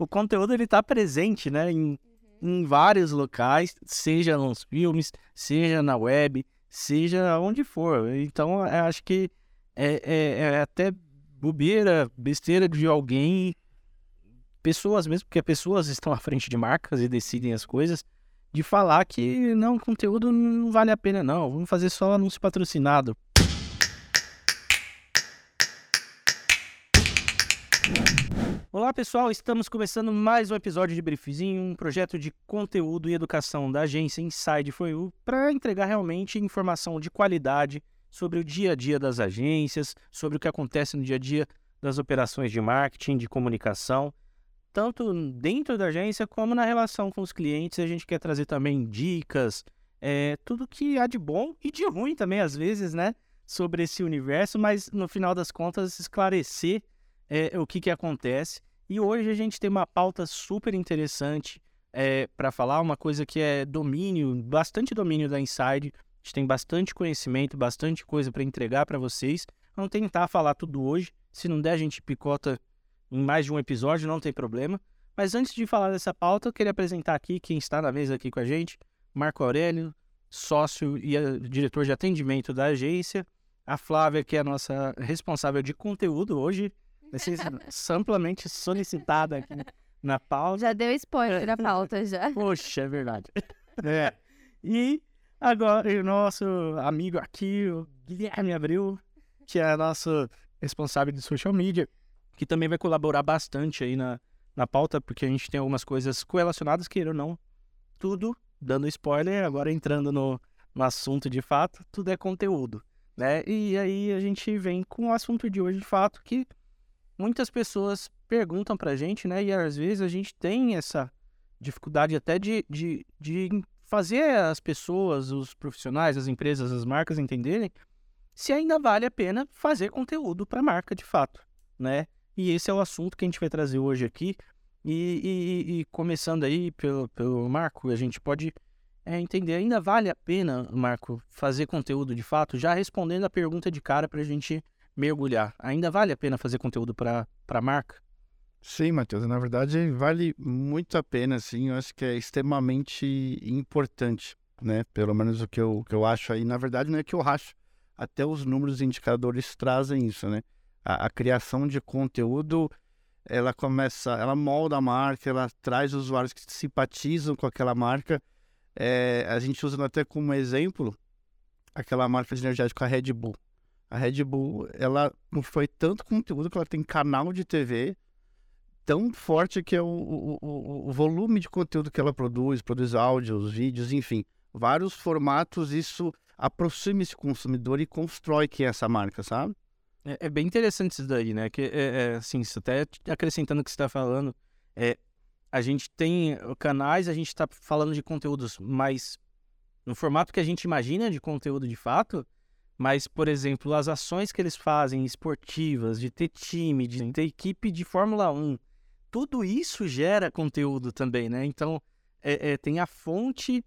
o conteúdo ele tá presente, né? Em, em vários locais, seja nos filmes, seja na web, seja onde for. Então, eu acho que é, é, é até bobeira, besteira de alguém, pessoas mesmo, porque pessoas estão à frente de marcas e decidem as coisas, de falar que não, conteúdo não vale a pena não, vamos fazer só anúncio patrocinado. Olá pessoal, estamos começando mais um episódio de Briefzinho, um projeto de conteúdo e educação da agência Inside For You para entregar realmente informação de qualidade sobre o dia a dia das agências, sobre o que acontece no dia a dia das operações de marketing, de comunicação, tanto dentro da agência como na relação com os clientes. A gente quer trazer também dicas, é, tudo que há de bom e de ruim também às vezes, né, sobre esse universo, mas no final das contas esclarecer é, o que, que acontece. E hoje a gente tem uma pauta super interessante é, para falar, uma coisa que é domínio, bastante domínio da Inside. A gente tem bastante conhecimento, bastante coisa para entregar para vocês. Vamos tentar falar tudo hoje. Se não der, a gente picota em mais de um episódio, não tem problema. Mas antes de falar dessa pauta, eu queria apresentar aqui quem está na mesa aqui com a gente. Marco Aurélio, sócio e diretor de atendimento da agência. A Flávia, que é a nossa responsável de conteúdo hoje. Ser amplamente solicitada aqui na pauta. Já deu spoiler na pauta, já. Poxa, é verdade. É. E agora o nosso amigo aqui, o Guilherme Abreu, que é nosso responsável de social media, que também vai colaborar bastante aí na, na pauta, porque a gente tem algumas coisas correlacionadas, queira ou não, tudo dando spoiler, agora entrando no, no assunto de fato, tudo é conteúdo, né? E aí a gente vem com o assunto de hoje de fato, que muitas pessoas perguntam pra gente, né? E às vezes a gente tem essa dificuldade até de, de, de fazer as pessoas, os profissionais, as empresas, as marcas entenderem se ainda vale a pena fazer conteúdo para a marca de fato, né? E esse é o assunto que a gente vai trazer hoje aqui. E, e, e começando aí pelo, pelo Marco, a gente pode é, entender, ainda vale a pena, Marco, fazer conteúdo de fato? Já respondendo a pergunta de cara para a gente mergulhar. Ainda vale a pena fazer conteúdo para a marca? Sim, Matheus. Na verdade, vale muito a pena, sim. Eu acho que é extremamente importante, né? Pelo menos o que eu, que eu acho aí. Na verdade, não é que eu acho. Até os números indicadores trazem isso, né? A, a criação de conteúdo, ela começa, ela molda a marca, ela traz usuários que simpatizam com aquela marca. É, a gente usa até como exemplo aquela marca de energético, a Red Bull. A Red Bull, ela foi tanto conteúdo que ela tem canal de TV tão forte que é o, o, o, volume de conteúdo que ela produz, produz áudios, vídeos, enfim, vários formatos, isso aproxima esse consumidor e constrói que é essa marca, sabe? É, é, bem interessante isso daí, né? Que é, é assim, até acrescentando o que você está falando, é, a gente tem canais, a gente está falando de conteúdos mais no formato que a gente imagina de conteúdo de fato, mas, por exemplo, as ações que eles fazem esportivas, de ter time, de ter equipe de Fórmula 1, tudo isso gera conteúdo também, né? Então, é, é, tem a fonte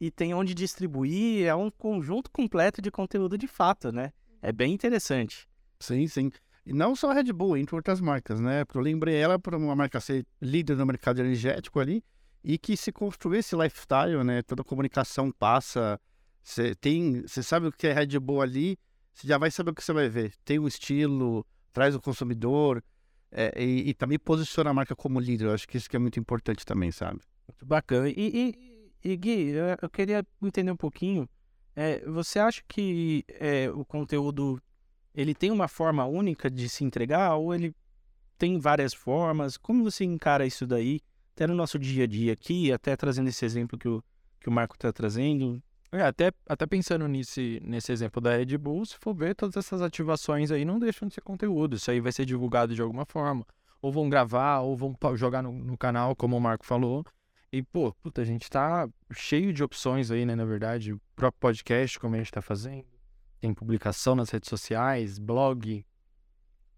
e tem onde distribuir, é um conjunto completo de conteúdo de fato, né? É bem interessante. Sim, sim. E não só a Red Bull, entre outras marcas, né? Porque eu lembrei ela para uma marca ser líder no mercado energético ali e que se construir esse lifestyle, né? Toda a comunicação passa você tem, você sabe o que é Red Bull ali, você já vai saber o que você vai ver. Tem um estilo, traz o consumidor é, e, e, também posiciona a marca como líder. Eu acho que isso que é muito importante também, sabe? Muito bacana. E, e, e Gui, eu, queria entender um pouquinho. É, você acha que é, o conteúdo ele tem uma forma única de se entregar ou ele tem várias formas? Como você encara isso daí? Até no nosso dia a dia aqui, até trazendo esse exemplo que o, que o Marco está trazendo. É, até, até pensando nesse, nesse exemplo da Red Bull, se for ver, todas essas ativações aí não deixam de ser conteúdo. Isso aí vai ser divulgado de alguma forma. Ou vão gravar, ou vão jogar no, no canal, como o Marco falou. E, pô, puta, a gente tá cheio de opções aí, né? Na verdade, o próprio podcast, como a gente tá fazendo. Tem publicação nas redes sociais, blog,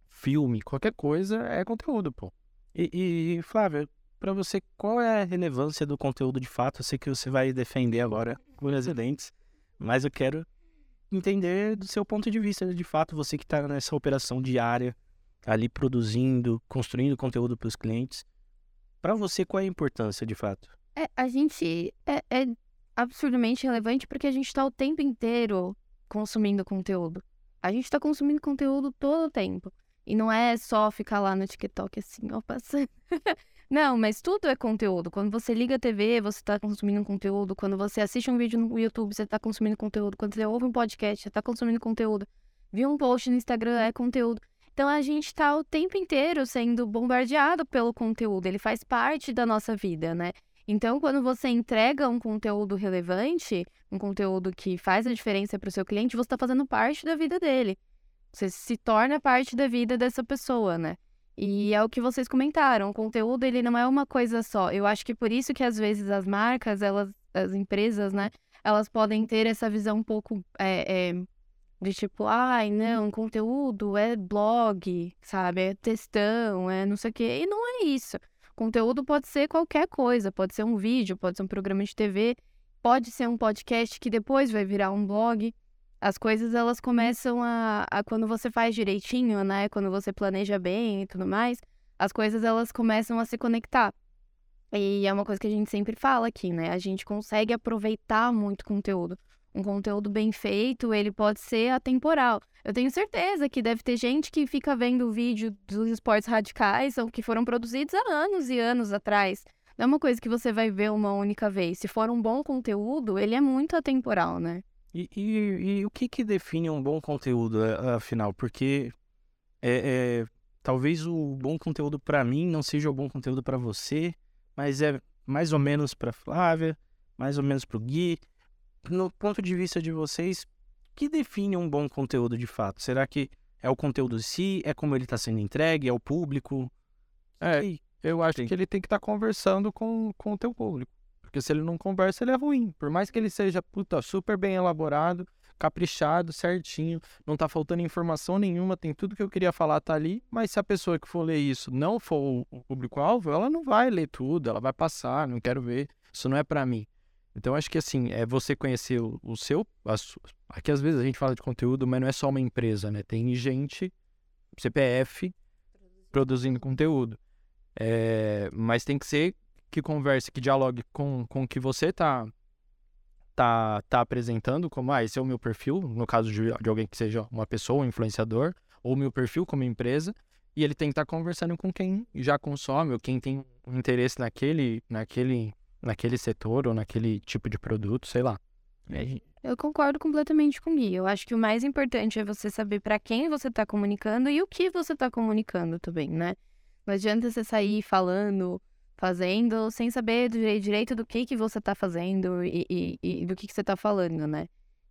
filme, qualquer coisa é conteúdo, pô. E, e para você, qual é a relevância do conteúdo de fato? Eu sei que você vai defender agora os residentes, mas eu quero entender do seu ponto de vista, de fato, você que está nessa operação diária, ali produzindo, construindo conteúdo para os clientes. Para você, qual é a importância de fato? É, a gente é, é absurdamente relevante porque a gente está o tempo inteiro consumindo conteúdo. A gente está consumindo conteúdo todo o tempo. E não é só ficar lá no TikTok assim, ó, passando. não, mas tudo é conteúdo. Quando você liga a TV, você está consumindo conteúdo. Quando você assiste um vídeo no YouTube, você está consumindo conteúdo. Quando você ouve um podcast, você está consumindo conteúdo. Viu um post no Instagram, é conteúdo. Então a gente está o tempo inteiro sendo bombardeado pelo conteúdo. Ele faz parte da nossa vida, né? Então, quando você entrega um conteúdo relevante, um conteúdo que faz a diferença para o seu cliente, você está fazendo parte da vida dele. Você se torna parte da vida dessa pessoa, né? E é o que vocês comentaram, o conteúdo ele não é uma coisa só. Eu acho que por isso que às vezes as marcas, elas, as empresas, né, elas podem ter essa visão um pouco é, é, de tipo, ai, não, conteúdo é blog, sabe? É textão, é não sei o quê. E não é isso. Conteúdo pode ser qualquer coisa, pode ser um vídeo, pode ser um programa de TV, pode ser um podcast que depois vai virar um blog. As coisas elas começam a, a quando você faz direitinho, né? Quando você planeja bem e tudo mais, as coisas elas começam a se conectar. E é uma coisa que a gente sempre fala aqui, né? A gente consegue aproveitar muito conteúdo um conteúdo bem feito, ele pode ser atemporal. Eu tenho certeza que deve ter gente que fica vendo o vídeo dos esportes radicais ou que foram produzidos há anos e anos atrás. Não é uma coisa que você vai ver uma única vez. Se for um bom conteúdo, ele é muito atemporal, né? E, e, e o que, que define um bom conteúdo, afinal? Porque é, é talvez o bom conteúdo para mim não seja o bom conteúdo para você, mas é mais ou menos para Flávia, mais ou menos para o Gui, no ponto de vista de vocês, que define um bom conteúdo de fato? Será que é o conteúdo em si? É como ele está sendo entregue? É o público? É, eu acho Sim. que ele tem que estar tá conversando com, com o teu público. Porque se ele não conversa, ele é ruim. Por mais que ele seja puta, super bem elaborado, caprichado, certinho, não tá faltando informação nenhuma, tem tudo que eu queria falar tá ali, mas se a pessoa que for ler isso não for o público-alvo, ela não vai ler tudo, ela vai passar, não quero ver, isso não é para mim. Então, acho que assim, é você conhecer o, seu. Aqui às vezes a gente fala de conteúdo, mas não é só uma empresa, né? Tem gente, CPF, produzindo conteúdo. É, mas tem que ser que converse, que dialogue com, com o que você tá, tá, tá apresentando, como, ah, esse é o meu perfil, no caso de, de alguém que seja uma pessoa, um influenciador, ou meu perfil como empresa, e ele tem que estar tá conversando com quem já consome, ou quem tem interesse naquele, naquele naquele setor ou naquele tipo de produto, sei lá. É. Eu concordo completamente com o Gui. Eu acho que o mais importante é você saber para quem você está comunicando e o que você está comunicando também, né? Não adianta você sair falando, fazendo, sem saber direito do que, que você está fazendo e, e, e, do que, que você está falando, né?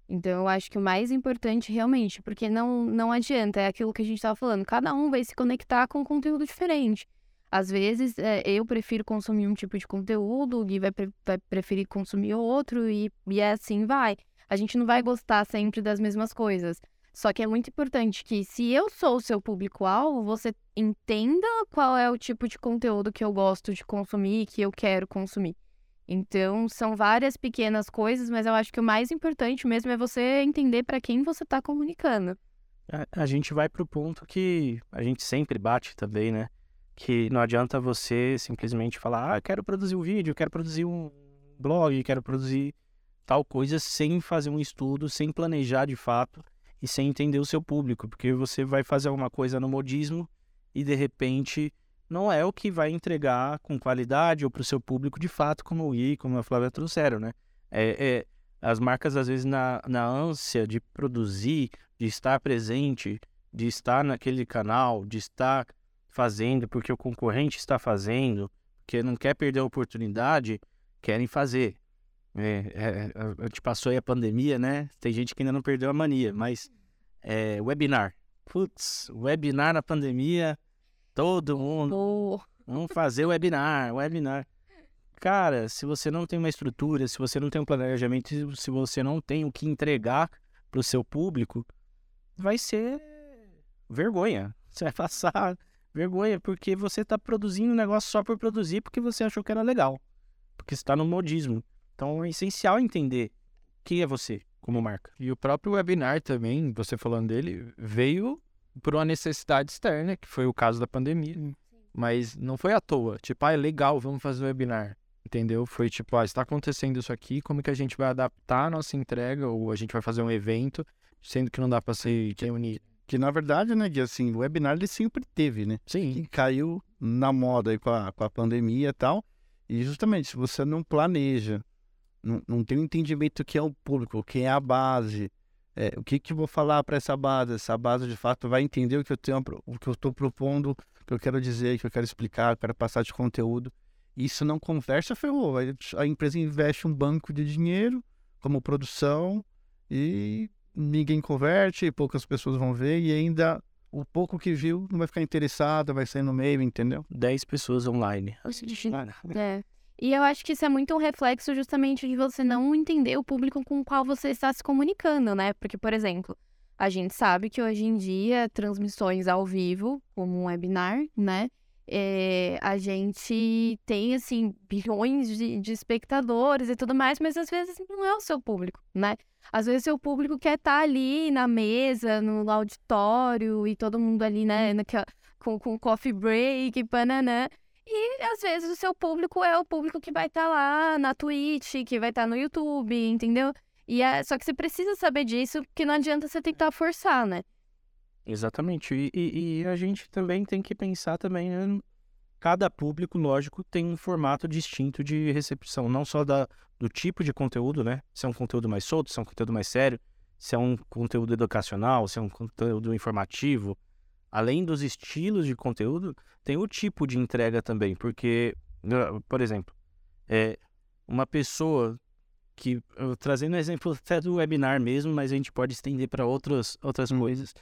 Então, eu acho que o mais importante realmente, porque não, não adianta, é aquilo que a gente estava falando, cada um vai se conectar com um conteúdo diferente. Às vezes, é, eu prefiro consumir um tipo de conteúdo, o Gui vai, pre vai preferir consumir outro, e, e é assim vai. A gente não vai gostar sempre das mesmas coisas. Só que é muito importante que, se eu sou o seu público-alvo, você entenda qual é o tipo de conteúdo que eu gosto de consumir, que eu quero consumir. Então, são várias pequenas coisas, mas eu acho que o mais importante mesmo é você entender para quem você está comunicando. A, a gente vai para o ponto que a gente sempre bate também, né? que não adianta você simplesmente falar, ah, quero produzir um vídeo, quero produzir um blog, quero produzir tal coisa sem fazer um estudo, sem planejar de fato e sem entender o seu público, porque você vai fazer alguma coisa no modismo e de repente não é o que vai entregar com qualidade ou para o seu público de fato, como o I, como a Flávia trouxeram, né? É, é, as marcas, às vezes, na, na ânsia de produzir, de estar presente, de estar naquele canal, de estar fazendo porque o concorrente está fazendo, porque não quer perder a oportunidade, querem fazer. É, é, a gente passou aí a pandemia, né? Tem gente que ainda não perdeu a mania, mas é, webinar. Putz, webinar na pandemia, todo mundo. Oh. Vamos fazer webinar, webinar. Cara, se você não tem uma estrutura, se você não tem um planejamento, se você não tem o que entregar para o seu público, vai ser vergonha. Você vai passar Vergonha, porque você está produzindo um negócio só por produzir porque você achou que era legal. Porque está no modismo. Então é essencial entender quem é você como marca. E o próprio webinar também, você falando dele, veio por uma necessidade externa, que foi o caso da pandemia. Mas não foi à toa. Tipo, ah, é legal, vamos fazer o webinar. Entendeu? Foi tipo, ah, está acontecendo isso aqui, como que a gente vai adaptar a nossa entrega ou a gente vai fazer um evento, sendo que não dá para se reunir. Que na verdade, né, Gui, assim, o webinar ele sempre teve, né? Sim. Que caiu na moda aí com a, com a pandemia e tal. E justamente, se você não planeja, não, não tem um entendimento do que é o público, quem é a base, é, o que que eu vou falar para essa base, essa base de fato vai entender o que eu tenho, o que eu estou propondo, o que eu quero dizer, o que eu quero explicar, o que eu quero passar de conteúdo. Isso não conversa, ferrou. A empresa investe um banco de dinheiro como produção e ninguém converte, poucas pessoas vão ver e ainda o pouco que viu não vai ficar interessado, vai sair no meio, entendeu? 10 pessoas online. É. E eu acho que isso é muito um reflexo justamente de você não entender o público com o qual você está se comunicando, né? Porque, por exemplo, a gente sabe que hoje em dia transmissões ao vivo, como um webinar, né? É, a gente tem, assim, bilhões de, de, espectadores e tudo mais, mas às vezes não é o seu público, né? Às vezes o seu público quer estar tá ali na mesa, no auditório e todo mundo ali, né, naquela, com, com coffee break, banana. E às vezes o seu público é o público que vai estar tá lá na Twitch, que vai estar tá no YouTube, entendeu? E é, só que você precisa saber disso, porque não adianta você tentar forçar, né? Exatamente. E, e, e, a gente também tem que pensar também, né? Cada público, lógico, tem um formato distinto de recepção, não só da, do tipo de conteúdo, né? Se é um conteúdo mais solto, se é um conteúdo mais sério, se é um conteúdo educacional, se é um conteúdo informativo. Além dos estilos de conteúdo, tem o tipo de entrega também, porque, por exemplo, é uma pessoa que, trazendo um exemplo até do webinar mesmo, mas a gente pode estender para outras, outras hum. coisas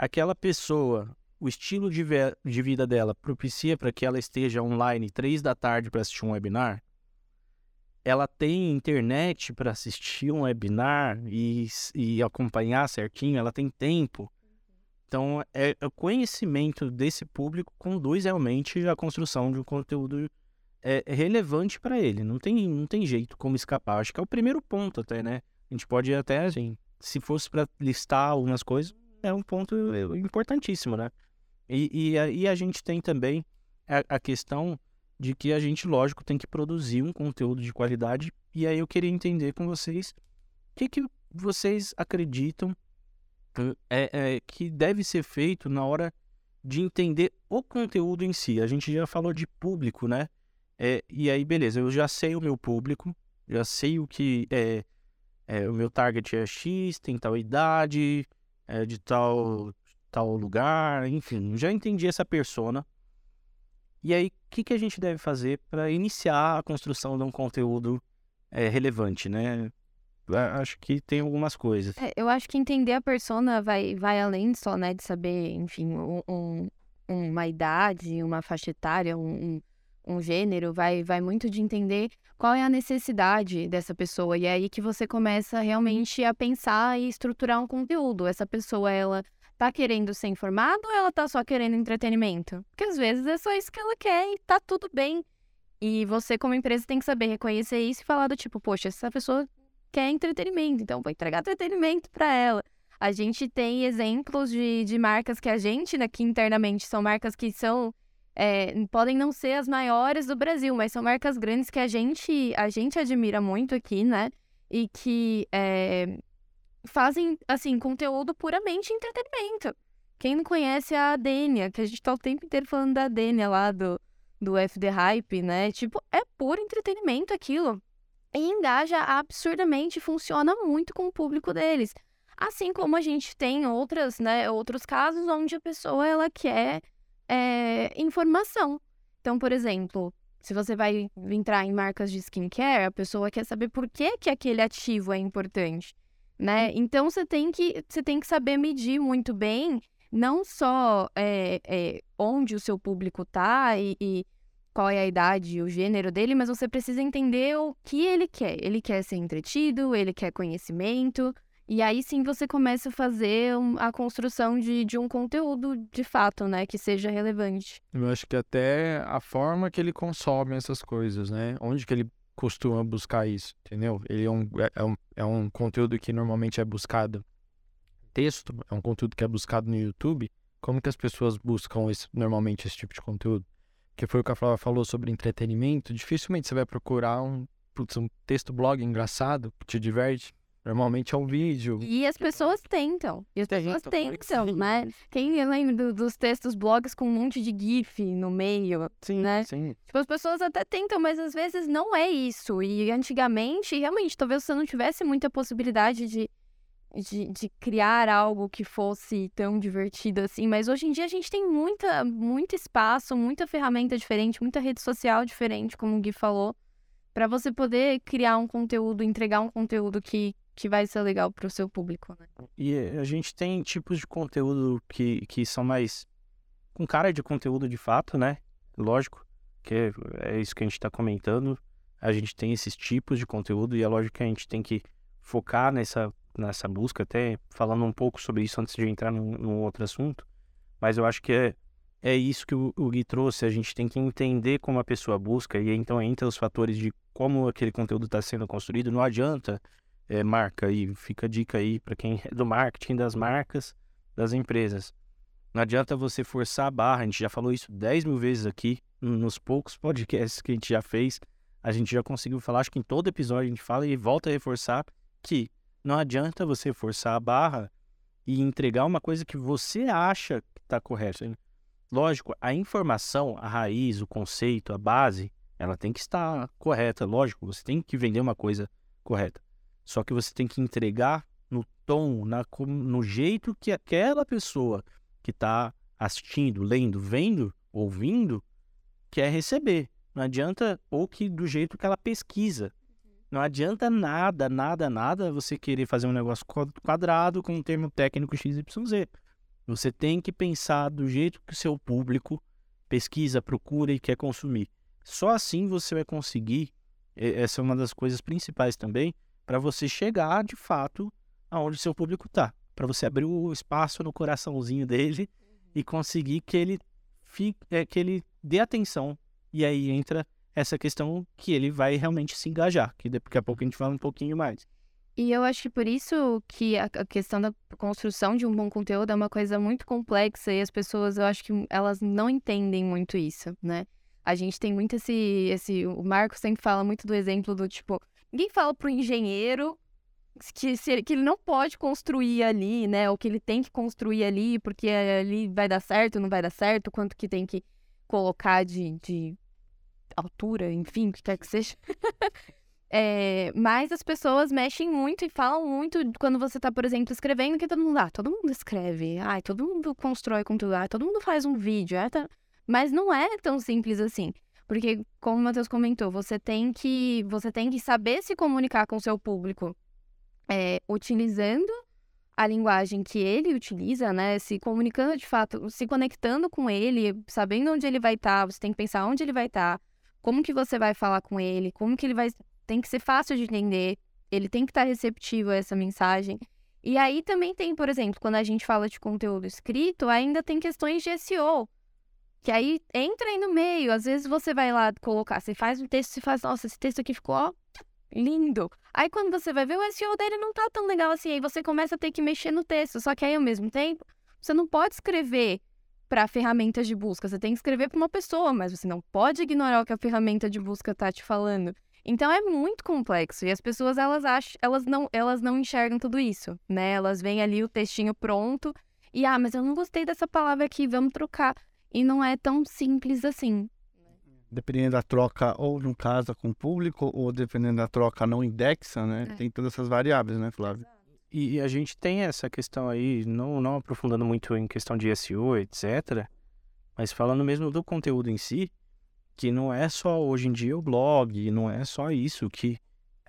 aquela pessoa, o estilo de, de vida dela propicia para que ela esteja online três da tarde para assistir um webinar, ela tem internet para assistir um webinar e, e acompanhar certinho, ela tem tempo. Então, é, é o conhecimento desse público conduz realmente à construção de um conteúdo é, é relevante para ele. Não tem, não tem jeito como escapar. Acho que é o primeiro ponto até, né? A gente pode até, assim, se fosse para listar algumas coisas, é um ponto eh, importantíssimo, né? E, e, a, e a gente tem também a, a, questão de que a gente, lógico, tem que produzir um conteúdo de qualidade. E aí eu queria entender com vocês o que, que vocês acreditam é, é, que deve ser feito na hora de entender o conteúdo em si. A gente já falou de público, né? É, e aí, beleza, eu já sei o meu público, já sei o que é, é o meu target é X, tem tal idade, é, de tal, tal lugar, enfim, já entendi essa persona. E aí, o que, que a gente deve fazer para iniciar a construção de um conteúdo é, relevante, né? Acho que tem algumas coisas. É, eu acho que entender a persona vai, vai além só, né, de saber, enfim, um, uma idade, uma faixa etária, um, um gênero, vai, vai muito de entender qual é a necessidade dessa pessoa. E é aí que você começa realmente a pensar e estruturar um conteúdo. Essa pessoa, ela tá querendo ser informada ou ela tá só querendo entretenimento? Porque às vezes é só isso que ela quer e tá tudo bem. E você, como empresa, tem que saber reconhecer isso e falar do tipo, poxa, essa pessoa quer entretenimento, então vou entregar entretenimento para ela. A gente tem exemplos de, de marcas que a gente, aqui internamente, são marcas que são é, podem não ser as maiores do Brasil, mas são marcas grandes que a gente, a gente admira muito aqui, né? E que é, fazem, assim, conteúdo puramente entretenimento. Quem não conhece a Dênia, que a gente tá o tempo inteiro falando da Dênia lá do, do FD Hype, né? Tipo, é puro entretenimento aquilo. Engaja absurdamente, funciona muito com o público deles. Assim como a gente tem outras, né, outros casos onde a pessoa ela quer é, informação. Então, por exemplo, se você vai entrar em marcas de skincare, a pessoa quer saber por que, que aquele ativo é importante, né? Uhum. Então, você tem que, você tem que saber medir muito bem, não só é, é, onde o seu público está e, e qual é a idade, o gênero dele, mas você precisa entender o que ele quer. Ele quer ser entretido, ele quer conhecimento, e aí sim você começa a fazer a construção de, de um conteúdo de fato, né? Que seja relevante. Eu acho que até a forma que ele consome essas coisas, né? Onde que ele costuma buscar isso, entendeu? Ele é um, é, é um, é um conteúdo que normalmente é buscado texto, é um conteúdo que é buscado no YouTube. como que as pessoas buscam esse, normalmente esse tipo de conteúdo? Que foi o que a Flávia falou sobre entretenimento. Dificilmente você vai procurar um, putz, um texto blog engraçado que te diverte. Normalmente é um vídeo. E as pessoas tentam. E as pessoas tentam, né? Quem lembra do- dos textos blogs com um monte de GIF no meio? Sim, né? sim. Tipo, as pessoas até tentam, mas às vezes não é isso. E antigamente, realmente, talvez você não tivesse muita possibilidade de, de, de criar algo que fosse tão divertido assim. Mas hoje em dia a gente tem muita, muito espaço, muita ferramenta diferente, muita rede social diferente, como o Gui falou, para você poder criar um conteúdo, entregar um conteúdo que, que vai ser legal pro seu público, né? E a gente tem tipos de conteúdo que, que são mais com cara de conteúdo de fato, né? Lógico, que é, é isso que a gente está comentando. A gente tem esses tipos de conteúdo e é lógico que a gente tem que focar nessa, nessa busca, até falando um pouco sobre isso antes de entrar num, num outro assunto. Mas eu acho que é, é isso que o, o Gui trouxe. A gente tem que entender como a pessoa busca e então entra os fatores de como aquele conteúdo está sendo construído. Não adianta é, marca aí, fica a dica aí para quem é do marketing das marcas, das empresas. Não adianta você forçar a barra, a gente já falou isso 10 mil vezes aqui, nos poucos podcasts que a gente já fez, a gente já conseguiu falar, acho que em todo episódio a gente fala e volta a reforçar que não adianta você forçar a barra e entregar uma coisa que você acha que está correta. Lógico, a informação, a raiz, o conceito, a base, ela tem que estar correta, lógico, você tem que vender uma coisa correta. Só que você tem que entregar no tom, na, no jeito que aquela pessoa que está assistindo, lendo, vendo, ouvindo, quer receber. Não adianta, ou que do jeito que ela pesquisa. Não adianta nada, nada, nada você querer fazer um negócio qua- quadrado com um termo técnico XYZ. Você tem que pensar do jeito que o seu público pesquisa, procura e quer consumir. Só assim você vai conseguir, essa é uma das coisas principais também, para você chegar de fato aonde o seu público está. Para você abrir o espaço no coraçãozinho dele e conseguir que ele fique, é, que ele dê atenção. E aí entra essa questão que ele vai realmente se engajar, que daqui a pouco a gente fala um pouquinho mais. E eu acho que por isso que a, questão da construção de um bom conteúdo é uma coisa muito complexa e as pessoas, eu acho que elas não entendem muito isso, né? A gente tem muito esse, esse, o Marcos sempre fala muito do exemplo do tipo, ninguém fala pro engenheiro que, se que ele não pode construir ali, né? Ou que ele tem que construir ali porque ali vai dar certo, não vai dar certo, quanto que tem que colocar de, de altura, enfim, o que quer que seja. É, mas as pessoas mexem muito e falam muito quando você tá, por exemplo, escrevendo, que todo mundo, ah, todo mundo escreve, ai, todo mundo constrói conteúdo, ah, todo mundo faz um vídeo, ah, tá- mas não é tão simples assim. Porque, como o Matheus comentou, você tem que, você tem que saber se comunicar com o seu público é, utilizando a linguagem que ele utiliza, né? Se comunicando de fato, se conectando com ele, sabendo onde ele vai estar, você tem que pensar onde ele vai estar, como que você vai falar com ele, como que ele vai tem que ser fácil de entender, ele tem que estar receptivo a essa mensagem. E aí também tem, por exemplo, quando a gente fala de conteúdo escrito, ainda tem questões de SEO. Que aí entra aí no meio. Às vezes você vai lá colocar, você faz um texto e faz, nossa, esse texto aqui ficou ó, lindo. Aí quando você vai ver, o SEO dele não tá tão legal assim. Aí você começa a ter que mexer no texto. Só que aí, ao mesmo tempo, você não pode escrever para ferramentas de busca. Você tem que escrever para uma pessoa, mas você não pode ignorar o que a ferramenta de busca tá te falando. Então é muito complexo e as pessoas elas acham, elas não, elas não enxergam tudo isso, né? Elas veem ali o textinho pronto e ah, mas eu não gostei dessa palavra aqui, vamos trocar. E não é tão simples assim. Dependendo da troca, ou não casa com o público, ou dependendo da troca, não indexa, né? É. Tem todas essas variáveis, né, Flávio? E, e a gente tem essa questão aí, não, não aprofundando muito em questão de SEO, etc., mas falando mesmo do conteúdo em si, que não é só hoje em dia o blog, não é só isso que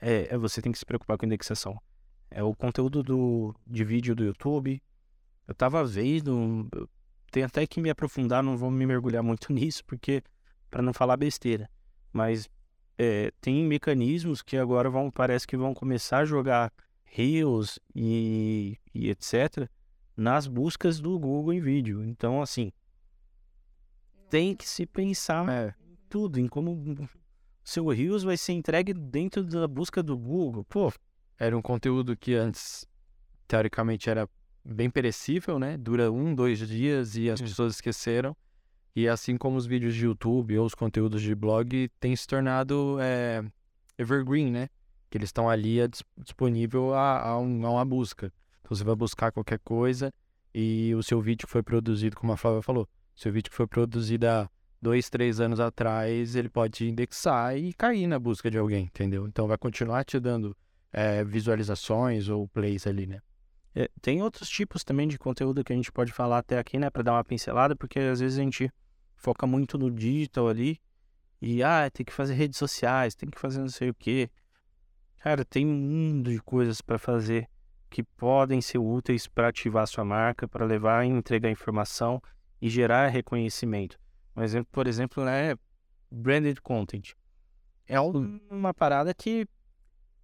é, é você tem que se preocupar com indexação. É o conteúdo do, de vídeo do YouTube. Eu tava vendo, tenho até que me aprofundar, não vou me mergulhar muito nisso, porque para não falar besteira. Mas é, tem mecanismos que agora vão, parece que vão começar a jogar Reels e, e etc. nas buscas do Google em vídeo. Então, assim, tem que se pensar É, em tudo, em como o seu Reels vai ser entregue dentro da busca do Google. Pô, era um conteúdo que antes, teoricamente, era bem perecível, né? Dura um, dois dias e as pessoas esqueceram. E assim como os vídeos de YouTube ou os conteúdos de blog têm se tornado é, evergreen, né? Que eles estão ali é, disponível a, a, um, a, uma busca. Então você vai buscar qualquer coisa e o seu vídeo que foi produzido, como a Flávia falou, seu vídeo que foi produzido há dois, três anos atrás, ele pode indexar e cair na busca de alguém, entendeu? Então vai continuar te dando é, visualizações ou plays ali, né? É, tem outros tipos também de conteúdo que a gente pode falar até aqui, né, para dar uma pincelada, porque às vezes a gente foca muito no digital ali e ah, tem que fazer redes sociais, tem que fazer não sei o quê. Cara, tem um mundo de coisas para fazer que podem ser úteis para ativar sua marca, para levar e entregar informação e gerar reconhecimento. Um exemplo, por exemplo, né, branded content. É uma parada que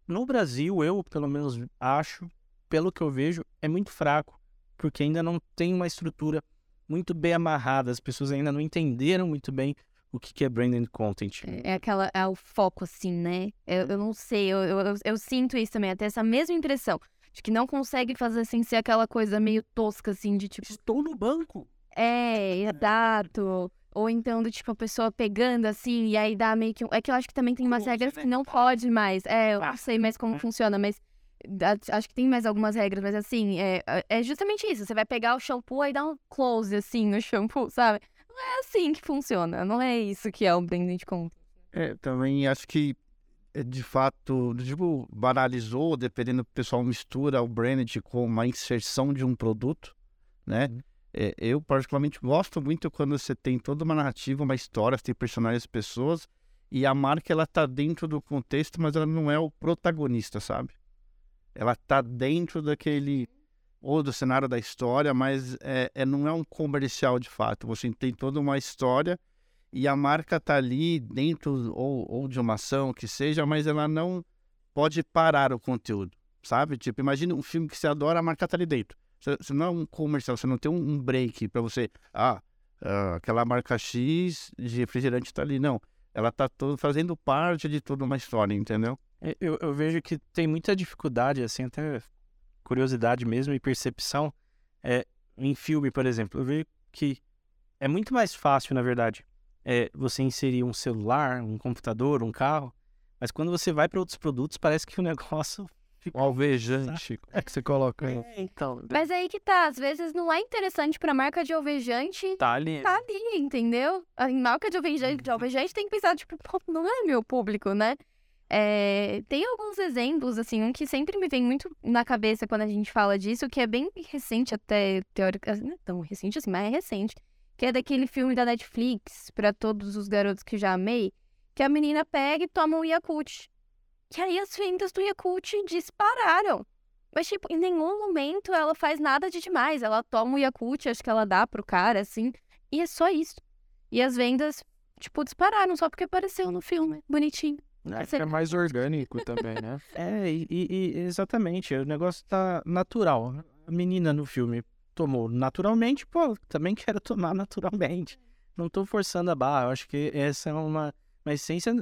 no Brasil, eu pelo menos acho, pelo que eu vejo, é muito fraco, porque ainda não tem uma estrutura muito bem amarrada, as pessoas ainda não entenderam muito bem o que, é branded content. É, é aquela, é o foco, assim, né? Eu, eu não sei, eu, eu, eu, sinto isso também, até essa mesma impressão, de que não consegue fazer sem ser aquela coisa meio tosca, assim, de tipo... Estou no banco! É, exato. Ou então, do tipo, a pessoa pegando assim, e aí dá meio que. É que eu acho que também tem umas regras né? que não pode mais. É, eu não sei mais como funciona, mas. Acho que tem mais algumas regras, mas assim, é, é justamente isso. Você vai pegar o shampoo e dar um close, assim, no shampoo, sabe? Não é assim que funciona. Não é isso que é o branding de conta. É, também acho que, é, de fato, tipo, banalizou, dependendo do pessoal mistura o branding com uma inserção de um produto, né? Uhum. É, eu, particularmente, gosto muito quando você tem toda uma narrativa, uma história, você tem personagens, pessoas, e a marca, ela tá dentro do contexto, mas ela não é o protagonista, sabe? Ela tá dentro daquele ou do cenário da história, mas é, é, não é um comercial de fato. Você tem toda uma história e a marca tá ali dentro ou, ou de uma ação que seja, mas ela não pode parar o conteúdo, sabe? Tipo, imagina um filme que você adora, a marca tá ali dentro. Você não é um comercial, você não tem um break para você. Ah, uh, aquela marca X de refrigerante está ali. Não. Ela está fazendo parte de toda uma história, entendeu? É, eu, eu vejo que tem muita dificuldade, assim, até curiosidade mesmo e percepção. É, em filme, por exemplo, eu vejo que é muito mais fácil, na verdade, é, você inserir um celular, um computador, um carro, mas quando você vai para outros produtos, parece que o negócio o alvejante. É que você coloca aí. É, então. Mas aí que tá, às vezes não é interessante pra marca de alvejante. Tá ali. Tá ali, entendeu? A marca de alvejante, de alvejante tem que pensar, tipo, não é meu público, né? É, tem alguns exemplos, assim, um que sempre me vem muito na cabeça quando a gente fala disso, que é bem recente até, teoricamente, não é tão recente assim, mas é recente, que é daquele filme da Netflix, para todos os garotos que já amei, que a menina pega e toma um Yakult. Que aí as vendas do Yakult dispararam. Mas, tipo, em nenhum momento ela faz nada de demais. Ela toma o Yakult, acho que ela dá pro cara, assim. E é só isso. E as vendas, tipo, dispararam só porque apareceu no filme. Bonitinho. É, é mais orgânico também, né? É, e, e, exatamente. O negócio tá natural. A menina no filme tomou naturalmente, pô, também quero tomar naturalmente. Não tô forçando a barra. Eu acho que essa é uma, uma essência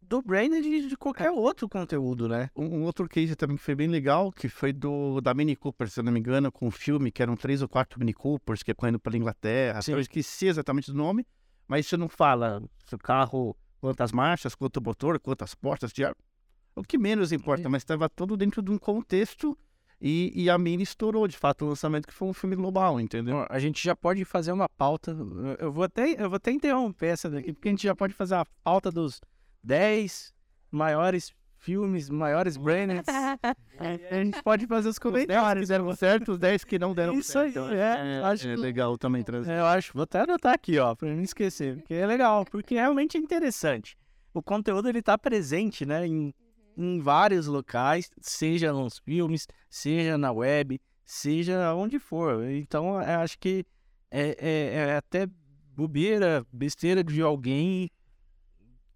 do Brain de, de qualquer outro conteúdo, né? Um, um, outro case também que foi bem legal, que foi do da Mini Cooper, se eu não me engano, com um filme que eram três ou quatro Mini Coopers que é correndo pela Inglaterra. Sim. Eu esqueci exatamente o nome, mas isso não fala se o carro, quantas marchas, quanto motor, quantas portas de ar. O que menos importa, mas estava todo dentro de um contexto e, e, a Mini estourou, de fato, o lançamento que foi um filme global, entendeu? A gente já pode fazer uma pauta. Eu vou até, eu vou até interromper essa daqui, porque a gente já pode fazer a pauta dos 10 maiores filmes, maiores brainers. a gente pode fazer os comentários. Os que deram certo, os 10 que não deram Isso certo. Isso aí, é. é, acho é legal também trazer. É, eu acho, vou até anotar aqui, ó, pra não esquecer, porque é legal, porque realmente é interessante. O conteúdo, ele tá presente, né, em, em vários locais, seja nos filmes, seja na web, seja onde for. Então, eu acho que é, é, é até bobeira, besteira de alguém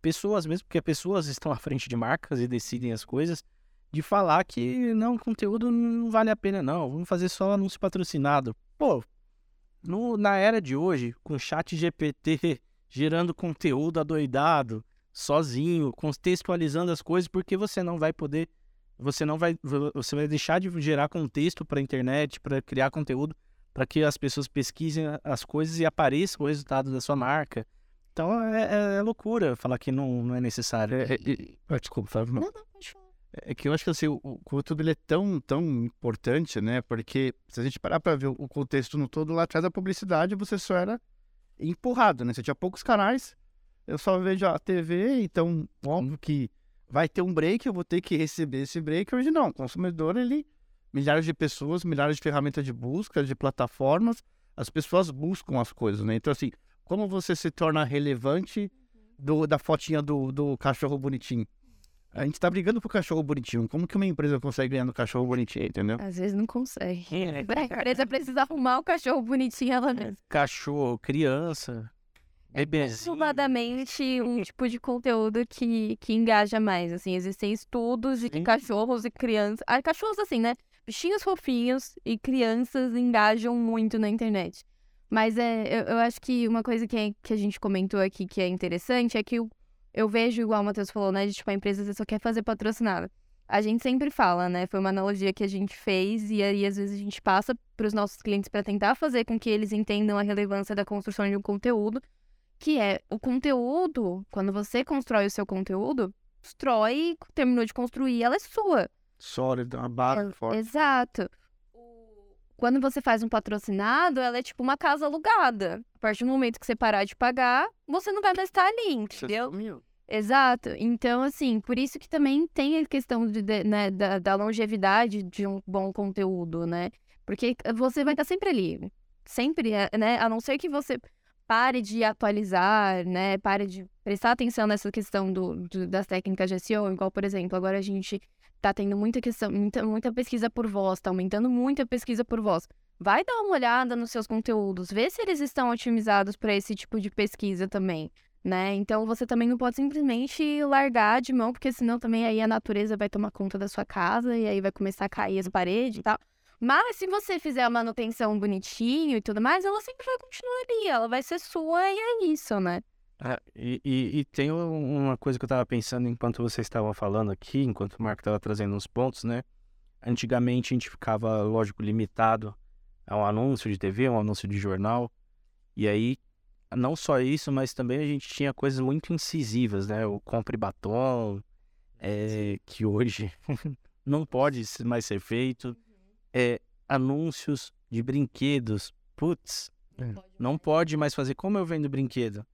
pessoas mesmo, porque pessoas estão à frente de marcas e decidem as coisas, de falar que não, conteúdo não vale a pena não, vamos fazer só anúncio patrocinado. Pô, no, na era de hoje, com chat GPT gerando conteúdo adoidado, sozinho, contextualizando as coisas, porque você não vai poder você não vai, vo- você vai deixar de gerar contexto para a internet, para criar conteúdo, para que as pessoas pesquisem as coisas e apareçam o resultado da sua marca. Então é, é- é loucura falar que não, não é necessário. É, é, é- ah, desculpa, Flávio. Não, não, pode falar. É que eu acho que assim, o, o conteúdo ele é tão, tão importante, né? Porque se a gente parar para ver o o contexto no todo, lá atrás da publicidade você só era empurrado, né? Você tinha poucos canais, eu só vejo a TV, então óbvio que vai ter um break, eu vou ter que receber esse break. Hoje não, o consumidor, ele, milhares de pessoas, milhares de ferramentas de busca, de plataformas, as pessoas buscam as coisas, né? Então assim, como você se torna relevante do, da fotinha do, do cachorro bonitinho? A gente tá brigando pro cachorro bonitinho. Como que uma empresa consegue ganhar no cachorro bonitinho, entendeu? Às vezes não consegue. É, A empresa precisa arrumar o cachorro bonitinho ela mesma. cachorro, criança, bebezinho. Exatamente um tipo de conteúdo que, que engaja mais, assim, existem estudos de que Sim. cachorros e crianças, ah, cachorros assim, né, bichinhos fofinhos e crianças engajam muito na internet. Mas é, eu, eu acho que uma coisa que, é- que a gente comentou aqui que é interessante é que eu, eu vejo, igual o Matheus falou, né, de tipo, a empresa só quer fazer patrocinado. A gente sempre fala, né, foi uma analogia que a gente fez e aí às vezes a gente passa para os nossos clientes para tentar fazer com que eles entendam a relevância da construção de um conteúdo que é o conteúdo, quando você constrói o seu conteúdo, constrói, terminou de construir, ela é sua. Sólido, uma base forte. Exato. Quando você faz um patrocinado, ela é tipo uma casa alugada. A partir do momento que você parar de pagar, você não vai mais estar ali, Você entendeu? sumiu. Exato. Então, assim, por isso que também tem a questão de, de- né, da, da longevidade de um bom conteúdo, né? Porque você vai estar sempre ali. Sempre, é, né? A não ser que você pare de atualizar, né? Pare de prestar atenção nessa questão do, do- das técnicas de SEO, igual, por exemplo, agora a gente tá tendo muita questão, muita, muita pesquisa por voz, tá aumentando muito a pesquisa por voz. Vai dar uma olhada nos seus conteúdos, vê se eles estão otimizados para esse tipo de pesquisa também né? Então você também não pode simplesmente largar de mão, porque senão também aí a natureza vai tomar conta da sua casa e aí vai começar a cair as paredes e tal. Mas se você fizer a manutenção bonitinho e tudo mais, ela sempre vai continuar ali, ela vai ser sua e é isso, né? Ah, e, e- e tem um- uma coisa que eu tava pensando enquanto vocês estavam falando aqui, enquanto o Marco tava trazendo uns pontos, né? Antigamente a gente ficava, lógico, limitado a um anúncio de TV, um anúncio de jornal. E aí, não só isso, mas também a gente tinha coisas muito incisivas, né? O compre batom, é, que hoje não pode mais ser feito. É, anúncios de brinquedos. Putz, não pode mais fazer. Como eu vendo brinquedo?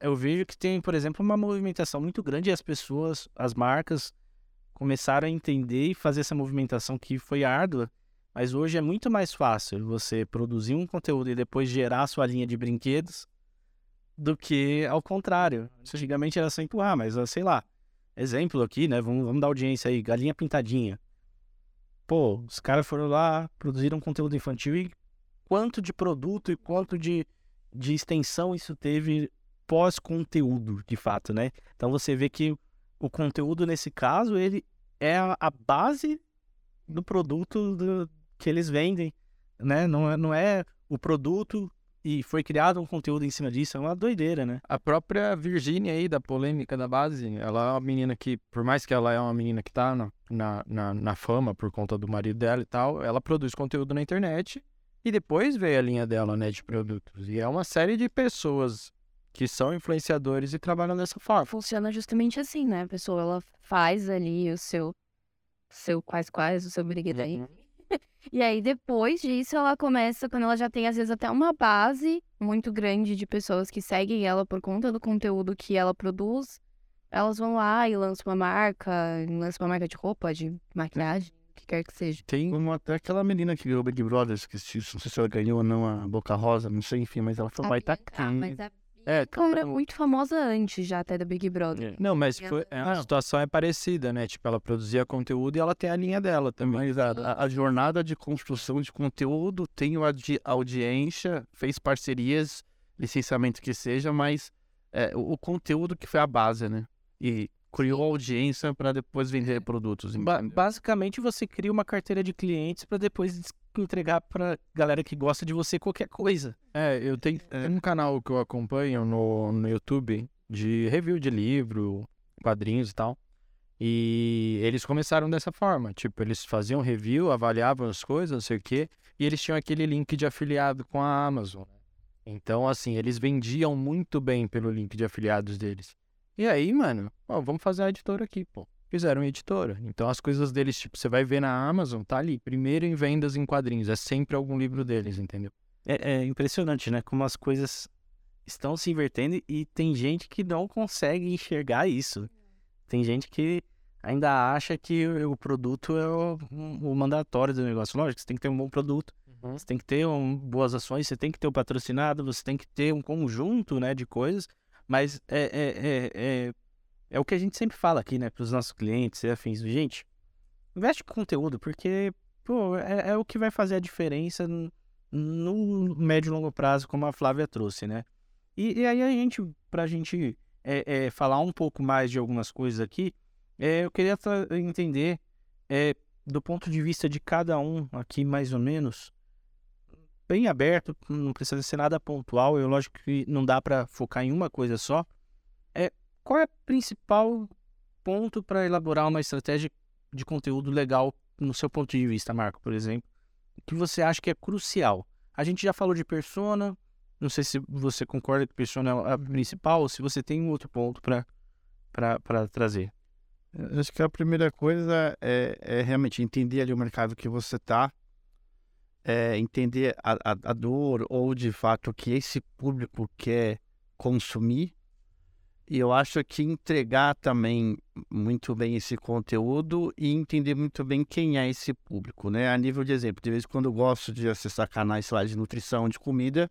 Eu vejo que tem, por exemplo, uma movimentação muito grande e as pessoas, as marcas, começaram a entender e fazer essa movimentação que foi árdua. Mas hoje é muito mais fácil você produzir um conteúdo e depois gerar a sua linha de brinquedos do que ao contrário. Antigamente era só empurrar, mas ah, sei lá. Exemplo aqui, né? Vamos, vamos dar audiência aí. Galinha pintadinha. Pô, os caras foram lá, produziram conteúdo infantil e quanto de produto e quanto de, de extensão isso teve pós-conteúdo, de fato, né? Então você vê que o conteúdo, nesse caso, ele é a, base do produto do- que eles vendem, né? Não é, não é o produto e foi criado um conteúdo em cima disso, é uma doideira, né? A própria Virgínia aí, da polêmica da base, ela é uma menina que, por mais que ela é uma menina que tá na, na, na, na fama por conta do marido dela e tal, ela produz conteúdo na internet e depois veio a linha dela, né, de produtos. E é uma série de pessoas que são influenciadores e trabalham dessa forma. Funciona justamente assim, né? A pessoa, ela faz ali o seu, seu quais quais, o seu briguedo aí. E aí, depois disso, ela começa, quando ela já tem, às vezes, até uma base muito grande de pessoas que seguem ela por conta do conteúdo que ela produz, elas vão lá e lançam uma marca, lançam uma marca de roupa, de maquiagem, o que quer que seja. Tem Como até aquela menina que ganhou o Big Brother, esqueci, não sei se ela ganhou ou não a Boca Rosa, não sei, enfim, mas ela falou, vai tá Ah, aqui. mas a É, Bianca era muito famosa antes já até do Big Brother. Não, mas Ela- foi, é, a situação é parecida, né? Tipo, ela produzia conteúdo e ela tem a linha dela também. Mas a, a- a jornada de construção de conteúdo tem a audi- audiência, fez parcerias, licenciamento que seja, mas é, o, o conteúdo que foi a base, né? E criou audiência para depois vender produtos. Ba- basicamente, você cria uma carteira de clientes para depois entregar para galera que gosta de você qualquer coisa. É, eu tenho, tem um canal que eu acompanho no, no YouTube de review de livro, quadrinhos e tal. E eles começaram dessa forma, tipo, eles faziam review, avaliavam as coisas, não sei o quê, e eles tinham aquele link de afiliado com a Amazon. Então, assim, eles vendiam muito bem pelo link de afiliados deles. E aí, mano, ó, vamos fazer a editora aqui, pô. Fizeram editora. Então, as coisas deles, tipo, você vai ver na Amazon, tá ali, primeiro em vendas em quadrinhos. É sempre algum livro deles, entendeu? É, é impressionante, né? Como as coisas estão se invertendo e tem gente que não consegue enxergar isso. Tem gente que ainda acha que o produto é o, o mandatório do negócio. Lógico, você tem que ter um bom produto, Uhum. você tem que ter um, boas ações, você tem que ter o patrocinado, você tem que ter um conjunto né, de coisas, mas é, é, é, é, o que a gente sempre fala aqui, né, para os nossos clientes e afins. Gente, investe em conteúdo, porque pô, é, é o que vai fazer a diferença no, no médio e longo prazo, como a Flávia trouxe, né? E, e aí a gente, para a gente é, é, falar um pouco mais de algumas coisas aqui, é, eu queria entender, é, do ponto de vista de cada um aqui, mais ou menos, bem aberto, não precisa ser nada pontual, eu lógico que não dá para focar em uma coisa só. É, qual é o principal ponto para elaborar uma estratégia de conteúdo legal no seu ponto de vista, Marco, por exemplo, que você acha que é crucial? A gente já falou de persona, não sei se você concorda que persona é a principal ou se você tem um outro ponto para trazer. Eu acho que a primeira coisa é, é realmente entender ali o mercado que você está, é, entender a, a, a dor ou de fato o que esse público quer consumir. E eu acho que entregar também muito bem esse conteúdo e entender muito bem quem é esse público, né? A nível de exemplo, de vez em quando eu gosto de acessar canais lá, de nutrição, de comida,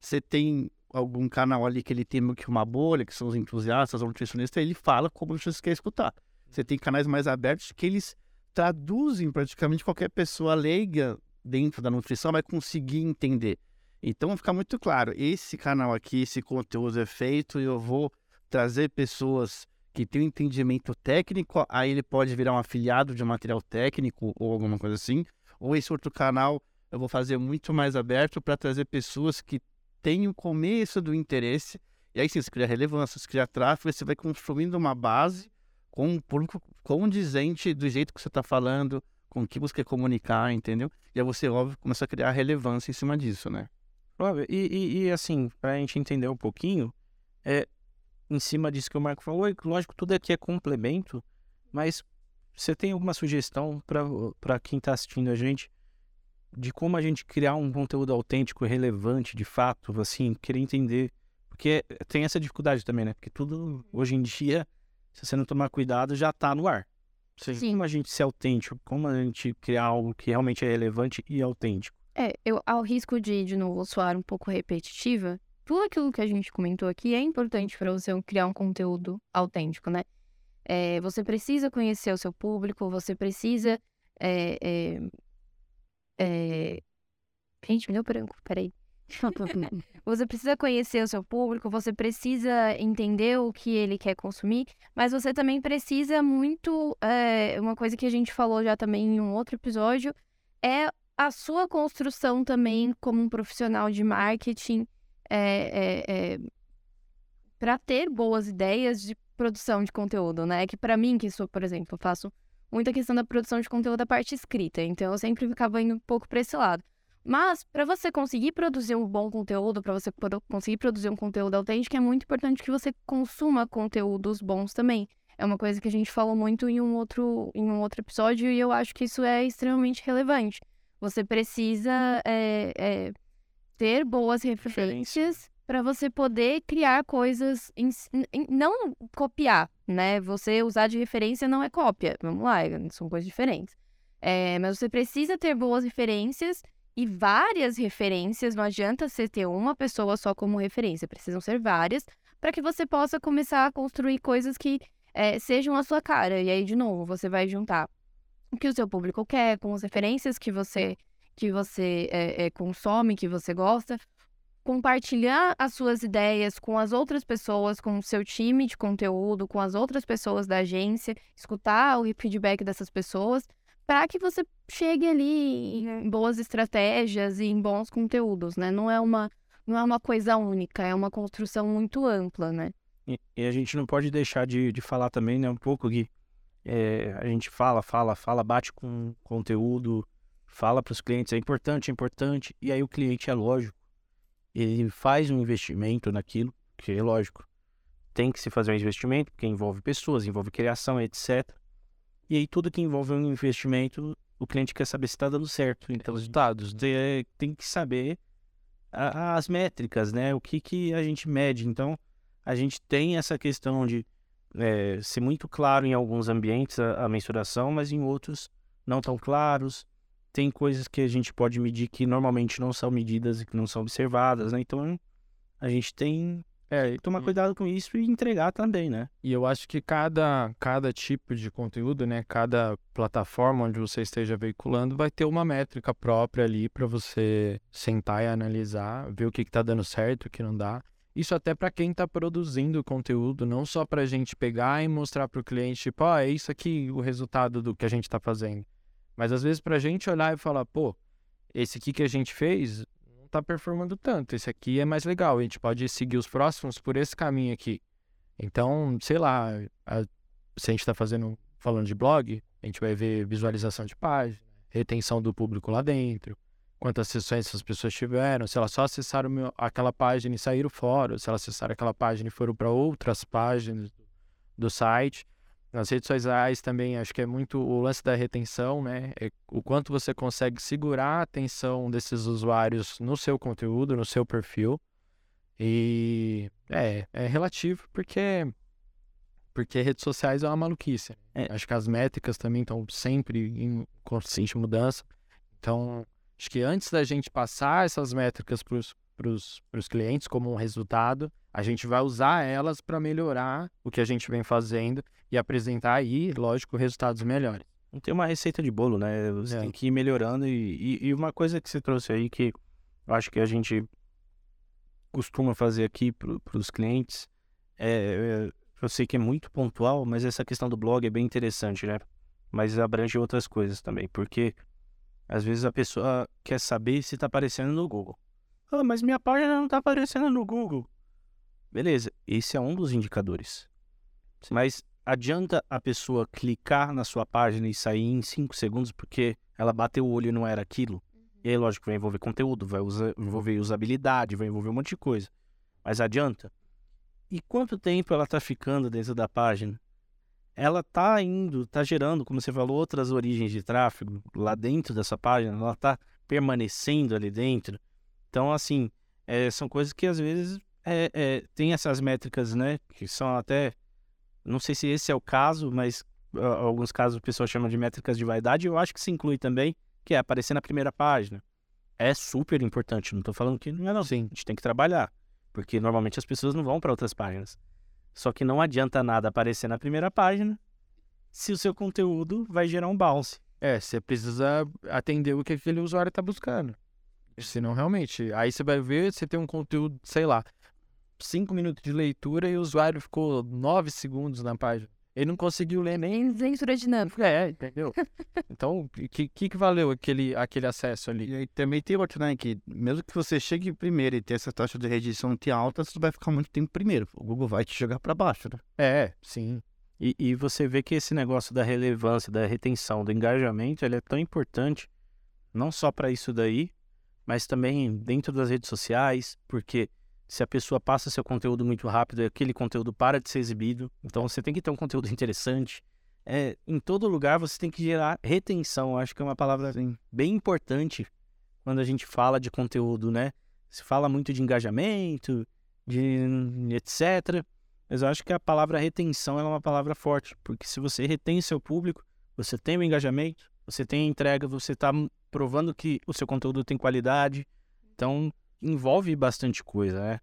você tem algum canal ali que ele tem meio que uma bolha, que são os entusiastas, os nutricionistas, ele fala como você quer escutar. Você tem canais mais abertos que eles traduzem praticamente qualquer pessoa leiga dentro da nutrição vai conseguir entender. Então fica muito claro, esse canal aqui, esse conteúdo é feito e eu vou trazer pessoas que têm um entendimento técnico, aí ele pode virar um afiliado de um material técnico ou alguma coisa assim. Ou esse outro canal eu vou fazer muito mais aberto para trazer pessoas que têm o começo do interesse. E aí sim, você cria relevância, você cria tráfego, você vai construindo uma base com um público condizente do jeito que você está falando, com o que você quer comunicar, entendeu? E aí você, óbvio, começa a criar relevância em cima disso, né? Flávio, e, e, e assim, para a gente entender um pouquinho, é, em cima disso que o Marco falou, e lógico, tudo aqui é complemento, mas você tem alguma sugestão para quem está assistindo a gente de como a gente criar um conteúdo autêntico, relevante, de fato, assim, querer entender? Porque tem essa dificuldade também, né? Porque tudo, hoje em dia, se você não tomar cuidado, já está no ar. Sim. Como a gente ser autêntico? Como a gente criar algo que realmente é relevante e autêntico? É, eu, ao risco de, de novo, soar um pouco repetitiva, tudo aquilo que a gente comentou aqui é importante para você criar um conteúdo autêntico, né? É, você precisa conhecer o seu público, você precisa. É, é, é... Gente, me deu branco, peraí. você precisa conhecer o seu público, você precisa entender o que ele quer consumir, mas você também precisa muito. é, uma coisa que a gente falou já também em um outro episódio é a sua construção também como um profissional de marketing é, para ter boas ideias de produção de conteúdo, né? Que para mim, que sou, por exemplo, faço muita questão da produção de conteúdo da parte escrita, então eu sempre ficava indo um pouco para esse lado. Mas para você conseguir produzir um bom conteúdo, para você conseguir produzir um conteúdo autêntico, é muito importante que você consuma conteúdos bons também. É uma coisa que a gente falou muito em um outro, em um outro episódio e eu acho que isso é extremamente relevante. Você precisa é, é, ter boas referências para você poder criar coisas, em em- não copiar, né? Você usar de referência não é cópia, vamos lá, são coisas diferentes. É, mas você precisa ter boas referências e várias referências, não adianta você ter uma pessoa só como referência, precisam ser várias, para que você possa começar a construir coisas que é, sejam a sua cara. E aí, de novo, você vai juntar o que o seu público quer, com as referências que você, que você é, é, consome, que você gosta, compartilhar as suas ideias com as outras pessoas, com o seu time de conteúdo, com as outras pessoas da agência, escutar o feedback dessas pessoas, para que você chegue ali em boas estratégias e em bons conteúdos, né? Não é uma, não é uma coisa única, é uma construção muito ampla, né? E, e a gente não pode deixar de, de falar também, né, um pouco, Gui, é, a gente fala, fala, fala, bate com conteúdo, fala para os clientes, é importante, é importante, e aí o cliente é lógico, ele faz um investimento naquilo, que é lógico, tem que se fazer um investimento, porque envolve pessoas, envolve criação, etc. E aí tudo que envolve um investimento, o cliente quer saber se está dando certo. Então, os dados, tem, tem que saber a, as métricas, né? O que, que a gente mede. Então, a gente tem essa questão de é, ser muito claro em alguns ambientes a, a mensuração, mas em outros não tão claros tem coisas que a gente pode medir que normalmente não são medidas e que não são observadas, né? Então a gente tem é, tomar cuidado com isso e entregar também, né? E eu acho que cada, cada tipo de conteúdo, né, cada plataforma onde você esteja veiculando vai ter uma métrica própria ali para você sentar e analisar, ver o que está dando certo, o que não dá. Isso até para quem está produzindo conteúdo, não só para a gente pegar e mostrar para o cliente, tipo, ah, é isso aqui o resultado do que a gente está fazendo. Mas às vezes para a gente olhar e falar, pô, esse aqui que a gente fez não está performando tanto, esse aqui é mais legal, a gente pode seguir os próximos por esse caminho aqui. Então, sei lá, a, se a gente está fazendo, falando de blog, a gente vai ver visualização de página, retenção do público lá dentro, quantas sessões essas pessoas tiveram, se elas só acessaram meu, aquela página e saíram fora, se elas acessaram aquela página e foram para outras páginas do, do site. Nas redes sociais também acho que é muito o lance da retenção, né? É o quanto você consegue segurar a atenção desses usuários no seu conteúdo, no seu perfil. E é, é relativo porque porque redes sociais é uma maluquice. É. Acho que as métricas também estão sempre em constante mudança. Então, acho que antes da gente passar essas métricas para os clientes como um resultado, a gente vai usar elas para melhorar o que a gente vem fazendo e apresentar aí, lógico, resultados melhores. Não tem uma receita de bolo, né? Você é. tem que ir melhorando. E, e, e, uma coisa que você trouxe aí que eu acho que a gente costuma fazer aqui para os clientes, é, eu sei que é muito pontual, mas essa questão do blog é bem interessante, né? Mas abrange outras coisas também, porque às vezes a pessoa quer saber se está aparecendo no Google. Ah, mas minha página não está aparecendo no Google. Beleza, esse é um dos indicadores. Sim. Mas adianta a pessoa clicar na sua página e sair em 5 segundos porque ela bateu o olho e não era aquilo? Uhum. E aí, lógico, vai envolver conteúdo, vai usa, envolver usabilidade, vai envolver um monte de coisa. Mas adianta? E quanto tempo ela está ficando dentro da página? Ela está indo, está gerando, como você falou, outras origens de tráfego lá dentro dessa página, ela está permanecendo ali dentro. Então, assim, é, são coisas que às vezes é, é, tem essas métricas, né? Que são até. Não sei se esse é o caso, mas uh, alguns casos o pessoal chama de métricas de vaidade. Eu acho que se inclui também, que é aparecer na primeira página. É super importante. Não estou falando que não é, não. Sim, a gente tem que trabalhar. Porque normalmente as pessoas não vão para outras páginas. Só que não adianta nada aparecer na primeira página se o seu conteúdo vai gerar um bounce. É, você precisa atender o que aquele usuário está buscando. Senão, realmente, aí você vai ver, você tem um conteúdo, sei lá, cinco minutos de leitura e o usuário ficou nove segundos na página. Ele não conseguiu ler nem. Leitura dinâmica. É, entendeu? então, o que, que, que valeu aquele, aquele acesso ali? E aí também tem outro, né? Que mesmo que você chegue primeiro e tenha essa taxa de rejeição alta, você vai ficar muito tempo primeiro. O Google vai te jogar para baixo, né? É, sim. E, e você vê que esse negócio da relevância, da retenção, do engajamento, ele é tão importante, não só para isso daí, mas também dentro das redes sociais, porque se a pessoa passa seu conteúdo muito rápido, aquele conteúdo para de ser exibido. Então você tem que ter um conteúdo interessante. É, em todo lugar você tem que gerar retenção. Acho que é uma palavra assim, bem importante quando a gente fala de conteúdo, né? Se fala muito de engajamento, de etc. Mas eu acho que a palavra retenção é uma palavra forte, porque se você retém seu público, você tem o engajamento, você tem a entrega, você está provando que o seu conteúdo tem qualidade. Então, envolve bastante coisa, né?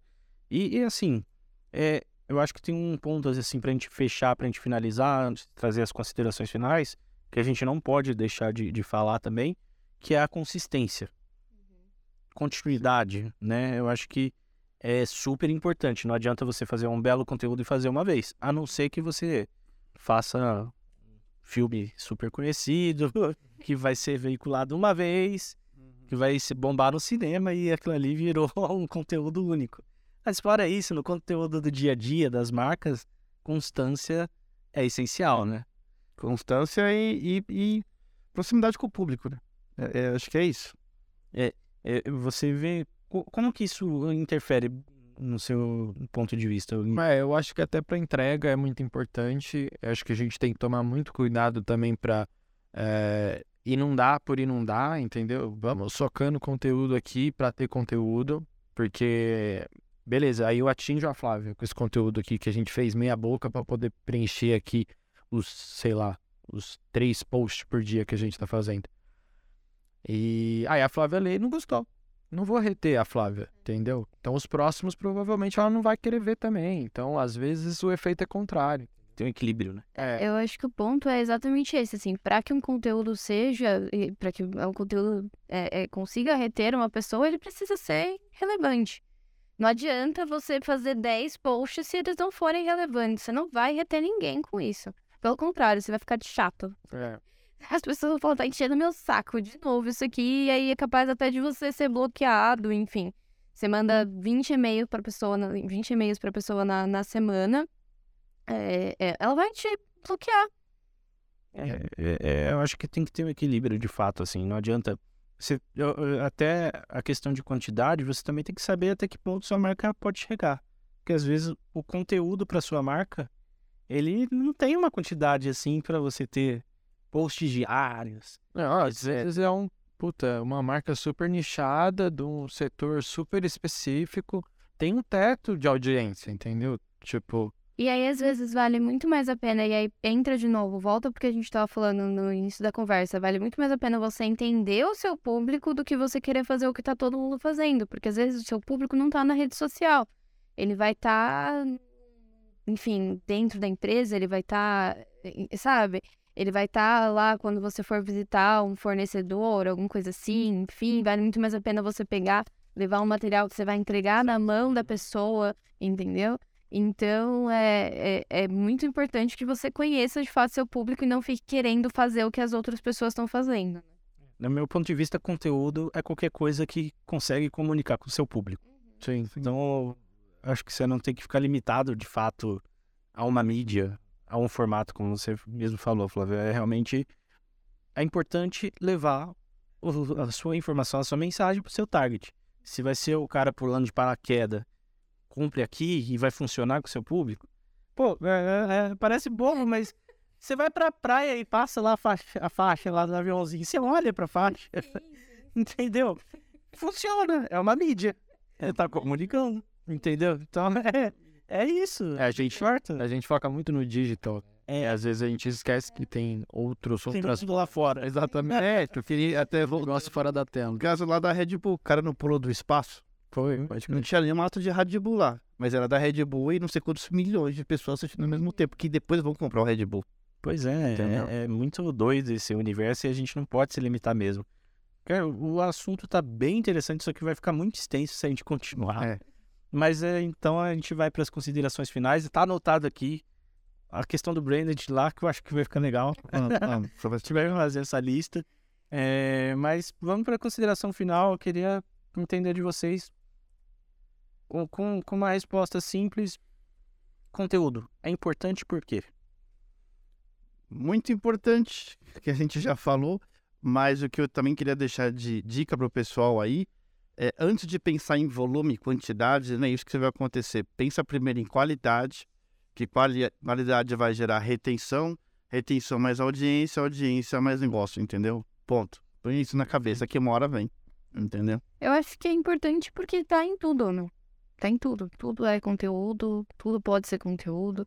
E, e assim, é, eu acho que tem um ponto assim pra gente fechar, pra gente finalizar, trazer as considerações finais, que a gente não pode deixar de, de falar também, que é a consistência. Uhum. Continuidade, né? Eu acho que é super importante. Não adianta você fazer um belo conteúdo e fazer uma vez, a não ser que você faça filme super conhecido, que vai ser veiculado uma vez que vai se bombar no cinema e aquilo ali virou um conteúdo único. Mas fora isso, no conteúdo do dia a dia das marcas, constância é essencial, né? Constância e, e- e proximidade com o público, né? É- é, acho que é isso. É, você vê co- como que isso interfere no seu ponto de vista? É, eu acho que até para entrega é muito importante. Eu acho que a gente tem que tomar muito cuidado também para inundar por inundar, entendeu? Vamos socando conteúdo aqui para ter conteúdo, porque beleza, aí eu atinjo a Flávia com esse conteúdo aqui que a gente fez meia boca para poder preencher aqui os, sei lá, os três posts por dia que a gente tá fazendo. E aí a Flávia lê e não gostou. Não vou reter a Flávia, entendeu? Então os próximos provavelmente ela não vai querer ver também. Então às vezes o efeito é contrário. Tem um equilíbrio, né? É, Eu acho que o ponto é exatamente esse, assim, para que um conteúdo seja, para que um conteúdo é, é, consiga reter uma pessoa, ele precisa ser relevante. Não adianta você fazer 10 posts se eles não forem relevantes. Você não vai reter ninguém com isso. Pelo contrário, você vai ficar de chato. é. As pessoas vão falar, tá enchendo meu saco de novo isso aqui, e aí é capaz até de você ser bloqueado, enfim. Você manda 20 e-mails para pessoa, na- 20 e-mails para pessoa na, na semana, é, é, ela vai te bloquear. É, é, é, eu acho que tem que ter um equilíbrio de fato, assim. Não adianta. Você, até a questão de quantidade, você também tem que saber até que ponto sua marca pode chegar. Porque às vezes o conteúdo para sua marca, ele não tem uma quantidade assim para você ter posts diários. Não, às vezes é um, puta, uma marca super nichada, de um setor super específico, tem um teto de audiência, entendeu? Tipo, E aí, às vezes, vale muito mais a pena, e aí entra de novo, volta porque a gente tava falando no início da conversa, vale muito mais a pena você entender o seu público do que você querer fazer o que tá todo mundo fazendo, porque às vezes o seu público não tá na rede social. Ele vai estar, enfim, dentro da empresa, ele vai estar, sabe? Ele vai estar lá quando você for visitar um fornecedor, alguma coisa assim, enfim, vale muito mais a pena você pegar, levar um material que você vai entregar na mão da pessoa, entendeu? Então, é, é, é muito importante que você conheça de fato seu público e não fique querendo fazer o que as outras pessoas estão fazendo. No meu ponto de vista, conteúdo é qualquer coisa que consegue comunicar com o seu público. sim. Então, eu acho que você não tem que ficar limitado, de fato, a uma mídia, a um formato, como você mesmo falou, Flávio. É realmente é importante levar a sua informação, a sua mensagem para o seu target. Se vai ser o cara pulando de paraquedas, compre aqui e vai funcionar com o seu público. Pô, é- é- é- parece bobo, mas você vai pra praia e passa lá a faixa, a faixa lá do aviãozinho, você olha pra faixa, entendeu? Funciona, é uma mídia. É, tá comunicando, entendeu? Então é, é isso. É, a gente, a gente foca muito no digital. É, E às vezes a gente esquece que tem outros, tem outras... tudo lá fora. Exatamente. É, tu queria até negócio fora da tela. No caso lá da Red Bull, o cara não pulou do espaço. Foi, pode Não tinha nenhuma ato de Red Bull lá. Mas era da Red Bull e não sei quantos milhões de pessoas assistindo ao mesmo tempo. Que depois vão comprar o Red Bull. Pois é, é, é muito doido esse universo e a gente não pode se limitar mesmo. Cara, o assunto tá bem interessante, isso aqui vai ficar muito extenso se a gente continuar. É. Mas é, então a gente vai para as considerações finais. Tá anotado aqui a questão do branded lá, que eu acho que vai ficar legal. A gente vai fazer essa lista. É, mas vamos para a consideração final. Eu queria entender de vocês com, com, com uma resposta simples. Conteúdo é importante por quê? Muito importante, que a gente já falou, mas o que eu também queria deixar de dica para o pessoal aí é antes de pensar em volume e quantidade, não é isso que vai acontecer. Pensa primeiro em qualidade, que quali qualidade vai gerar retenção, retenção mais audiência, audiência mais negócio, entendeu? Ponto. Põe isso na cabeça, que uma hora vem, entendeu? Eu acho que é importante porque tá em tudo, né? Tá em tudo. Tudo é conteúdo, tudo pode ser conteúdo.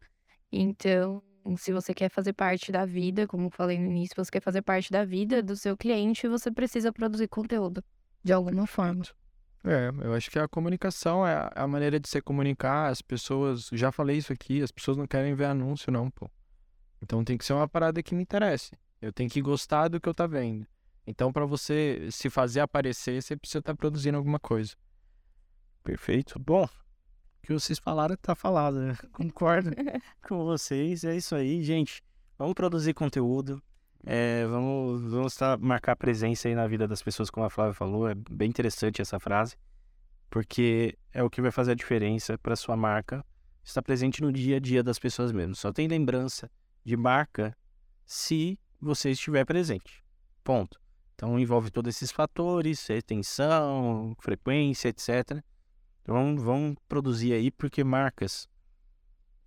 Então, se você quer fazer parte da vida, como falei no início, você quer fazer parte da vida do seu cliente, você precisa produzir conteúdo de alguma forma. É, eu acho que a comunicação é a- a maneira de se comunicar. As pessoas, já falei isso aqui, as pessoas não querem ver anúncio, não, pô. Então tem que ser uma parada que me interesse. Eu tenho que gostar do que eu tá vendo. Então, pra você se fazer aparecer, você precisa estar produzindo alguma coisa. Perfeito. Bom, o que vocês falaram tá falado, né? Concordo com vocês. É isso aí, gente. Vamos produzir conteúdo. É, vamos vamos tá, marcar presença aí na vida das pessoas, como a Flávia falou. É bem interessante essa frase, porque é o que vai fazer a diferença para sua marca estar presente no dia a dia das pessoas mesmo. Só tem lembrança de marca se você estiver presente. Ponto. Então envolve todos esses fatores, retenção, frequência, etc. Então vamos produzir aí, porque marcas,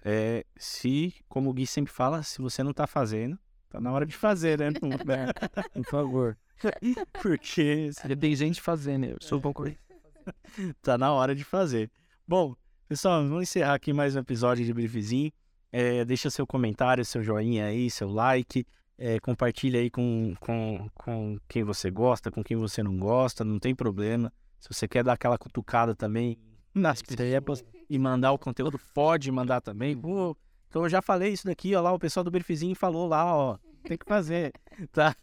é, se, como o Gui sempre fala, se você não está fazendo, tá na hora de fazer, né? Por favor. porque Já tem gente fazendo, eu sou concorrente. tá na hora de fazer. Bom, pessoal, vamos encerrar aqui mais um episódio de Briefzinho. É, deixa seu comentário, seu joinha aí, seu like. É, compartilha aí com, com, com quem você gosta, com quem você não gosta, não tem problema. Se você quer dar aquela cutucada também nas pessoas e mandar o conteúdo, pode mandar também. Pô, então eu já falei isso daqui, ó lá, o pessoal do Briefzinho falou lá, ó, tem que fazer, tá?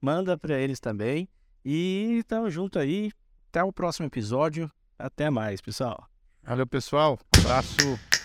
Manda para eles também. E tamo junto aí. Até o próximo episódio. Até mais, pessoal. Valeu, pessoal. Abraço.